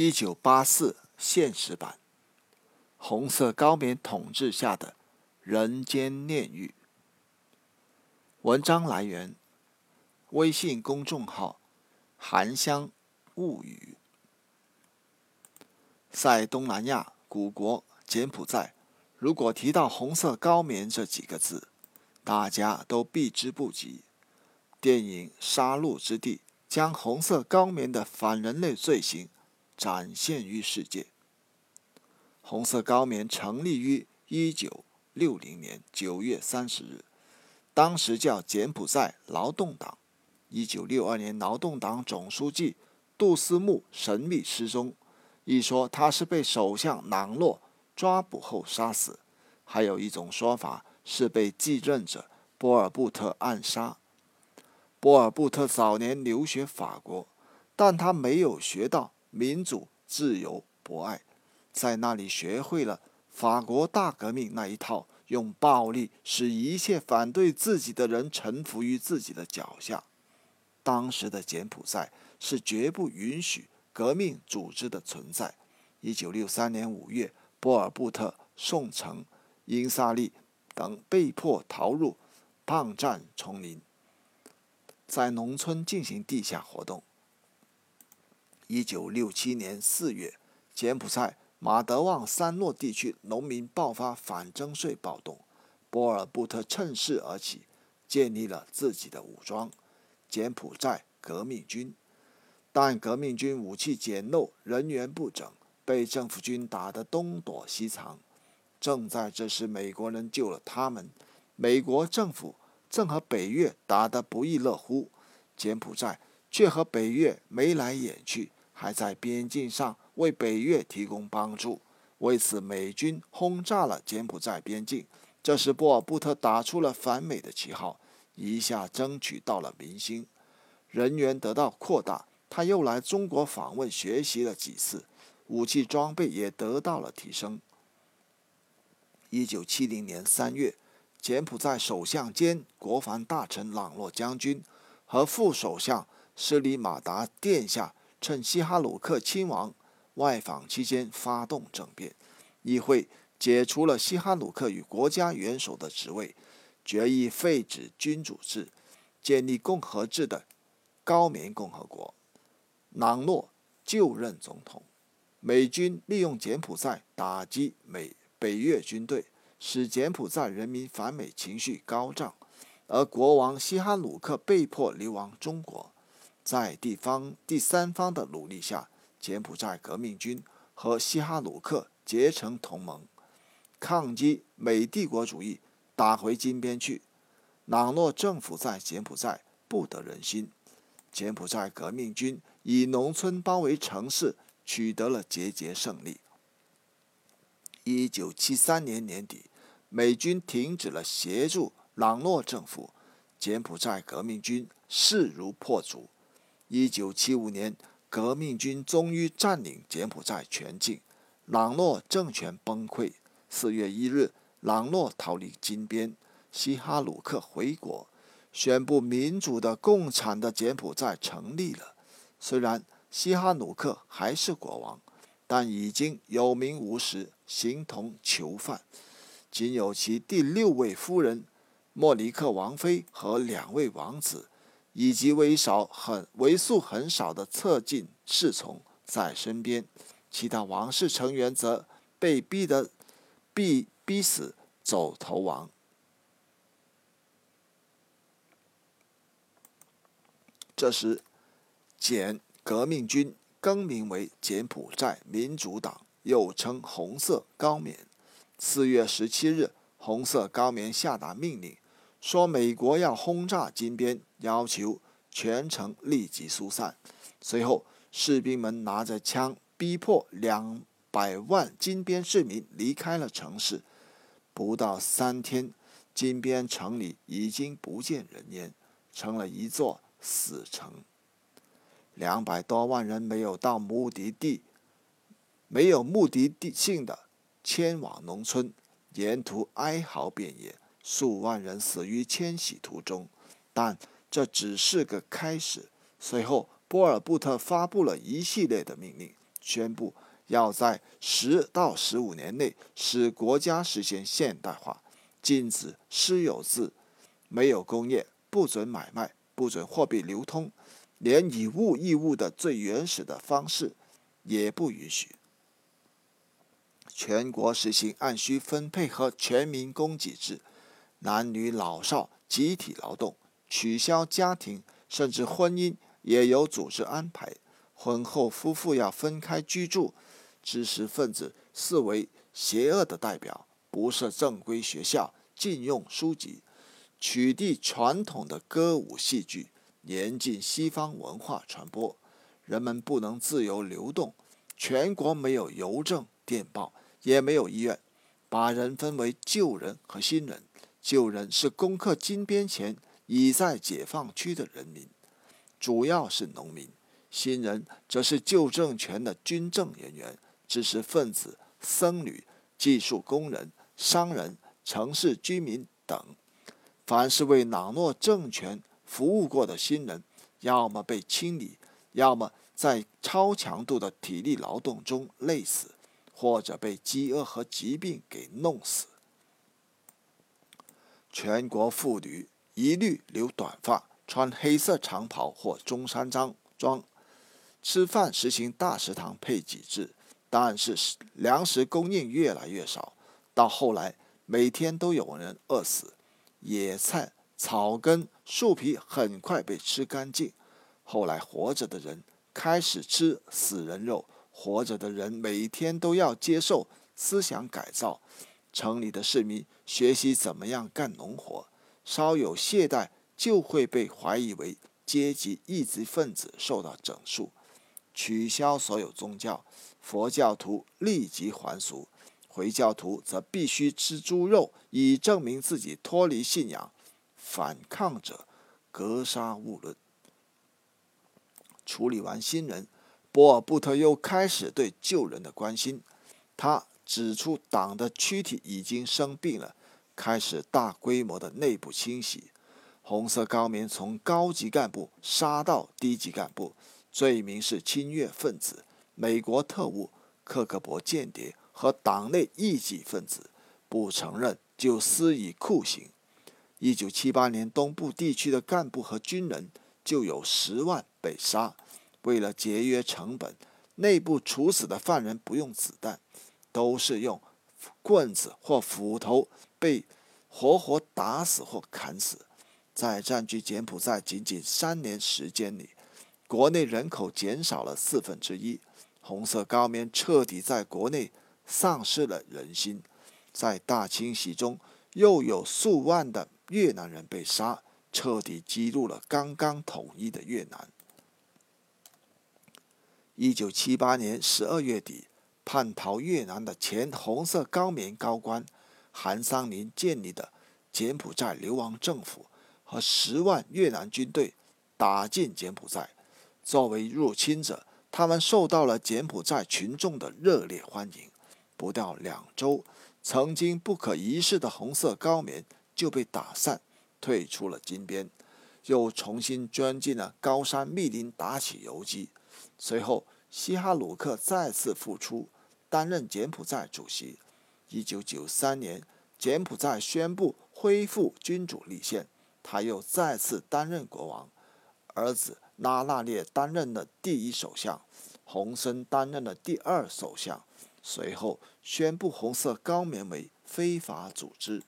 一九八四现实版，红色高棉统治下的人间炼狱。文章来源：微信公众号“含香物语”。在东南亚古国柬埔寨，如果提到“红色高棉”这几个字，大家都避之不及。电影《杀戮之地》将红色高棉的反人类罪行。展现于世界。红色高棉成立于一九六零年九月三十日，当时叫柬埔寨劳动党。一九六二年，劳动党总书记杜思木神秘失踪，一说他是被首相朗诺抓捕后杀死，还有一种说法是被继任者波尔布特暗杀。波尔布特早年留学法国，但他没有学到。民主、自由、博爱，在那里学会了法国大革命那一套，用暴力使一切反对自己的人臣服于自己的脚下。当时的柬埔寨是绝不允许革命组织的存在。一九六三年五月，波尔布特、宋城、英萨利等被迫逃入抗战丛林，在农村进行地下活动。一九六七年四月，柬埔寨马德旺山诺地区农民爆发反征税暴动，波尔布特趁势而起，建立了自己的武装——柬埔寨革命军。但革命军武器简陋，人员不整，被政府军打得东躲西藏。正在这时，美国人救了他们。美国政府正和北越打得不亦乐乎，柬埔寨却和北越眉来眼去。还在边境上为北越提供帮助，为此美军轰炸了柬埔寨边境。这时波尔布特打出了反美的旗号，一下争取到了民心，人员得到扩大。他又来中国访问学习了几次，武器装备也得到了提升。一九七零年三月，柬埔寨首相兼国防大臣朗诺将军和副首相斯里马达殿下。趁西哈努克亲王外访期间发动政变，议会解除了西哈努克与国家元首的职位，决议废止君主制，建立共和制的高棉共和国。朗诺就任总统。美军利用柬埔寨打击美北越军队，使柬埔寨人民反美情绪高涨，而国王西哈努克被迫流亡中国。在地方第三方的努力下，柬埔寨革命军和西哈努克结成同盟，抗击美帝国主义，打回金边去。朗诺政府在柬埔寨不得人心，柬埔寨革命军以农村包围城市，取得了节节胜利。一九七三年年底，美军停止了协助朗诺政府，柬埔寨革命军势如破竹。一九七五年，革命军终于占领柬埔寨全境，朗诺政权崩溃。四月一日，朗诺逃离金边，西哈努克回国，宣布民主的共产的柬埔寨成立了。虽然西哈努克还是国王，但已经有名无实，形同囚犯。仅有其第六位夫人莫尼克王妃和两位王子。以及为少很为数很少的侧近侍从在身边，其他王室成员则被逼得逼逼死走投亡。这时，柬革命军更名为柬埔寨民主党，又称红色高棉。四月十七日，红色高棉下达命令。说美国要轰炸金边，要求全城立即疏散。随后，士兵们拿着枪逼迫两百万金边市民离开了城市。不到三天，金边城里已经不见人烟，成了一座死城。两百多万人没有到目的地，没有目的地性的迁往农村，沿途哀嚎遍野。数万人死于迁徙途中，但这只是个开始。随后，波尔布特发布了一系列的命令，宣布要在十到十五年内使国家实现现代化，禁止私有制，没有工业，不准买卖，不准货币流通，连以物易物的最原始的方式也不允许。全国实行按需分配和全民供给制，男女老少集体劳动，取消家庭，甚至婚姻也有组织安排。婚后夫妇要分开居住，知识分子视为邪恶的代表，不设正规学校，禁用书籍，取缔传统的歌舞戏剧，严禁西方文化传播。人们不能自由流动，全国没有邮政、电报。也没有医院，把人分为旧人和新人。旧人是攻克金边前已在解放区的人民，主要是农民；新人则是旧政权的军政人员、知识分子、僧侣、技术工人、商人、城市居民等。凡是为朗诺政权服务过的新人，要么被清理，要么在超强度的体力劳动中累死。或者被饥饿和疾病给弄死。全国妇女一律留短发，穿黑色长袍或中山装装。吃饭实行大食堂配给制，但是粮食供应越来越少，到后来每天都有人饿死。野菜、草根、树皮很快被吃干净。后来活着的人开始吃死人肉。活着的人每天都要接受思想改造，城里的市民学习怎么样干农活，稍有懈怠就会被怀疑为阶级异己分子，受到整肃。取消所有宗教，佛教徒立即还俗，回教徒则必须吃猪肉以证明自己脱离信仰。反抗者格杀勿论。处理完新人。波尔布特又开始对旧人的关心，他指出党的躯体已经生病了，开始大规模的内部清洗。红色高棉从高级干部杀到低级干部，罪名是侵略分子、美国特务、克格勃间谍和党内异己分子，不承认就施以酷刑。一九七八年，东部地区的干部和军人就有十万被杀。为了节约成本，内部处死的犯人不用子弹，都是用棍子或斧头被活活打死或砍死。在占据柬埔寨仅仅三年时间里，国内人口减少了四分之一。红色高棉彻底在国内丧失了人心。在大清洗中，又有数万的越南人被杀，彻底激怒了刚刚统一的越南。一九七八年十二月底，叛逃越南的前红色高棉高官韩桑林建立的柬埔寨流亡政府和十万越南军队打进柬埔寨。作为入侵者，他们受到了柬埔寨群众的热烈欢迎。不到两周，曾经不可一世的红色高棉就被打散，退出了金边，又重新钻进了高山密林，打起游击。随后，西哈努克再次复出，担任柬埔寨主席。一九九三年，柬埔寨宣布恢复君主立宪，他又再次担任国王。儿子拉纳列担任了第一首相，洪森担任了第二首相。随后宣布红色高棉为非法组织。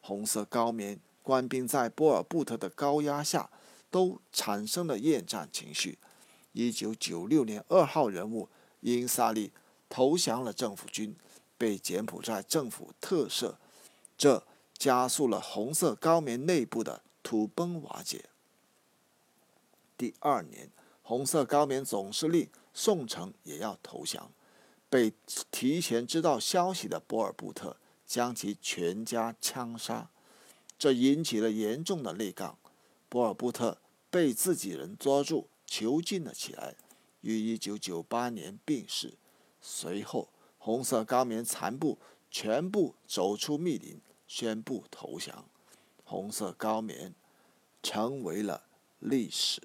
红色高棉官兵在波尔布特的高压下，都产生了厌战情绪。一九九六年二号人物英萨利投降了政府军，被柬埔寨政府特赦，这加速了红色高棉内部的土崩瓦解。第二年，红色高棉总司令宋城也要投降，被提前知道消息的波尔布特将其全家枪杀，这引起了严重的内杠。波尔布特被自己人捉住。囚禁了起来，于一九九八年病逝。随后，红色高棉残部全部走出密林宣布投降。红色高棉成为了历史。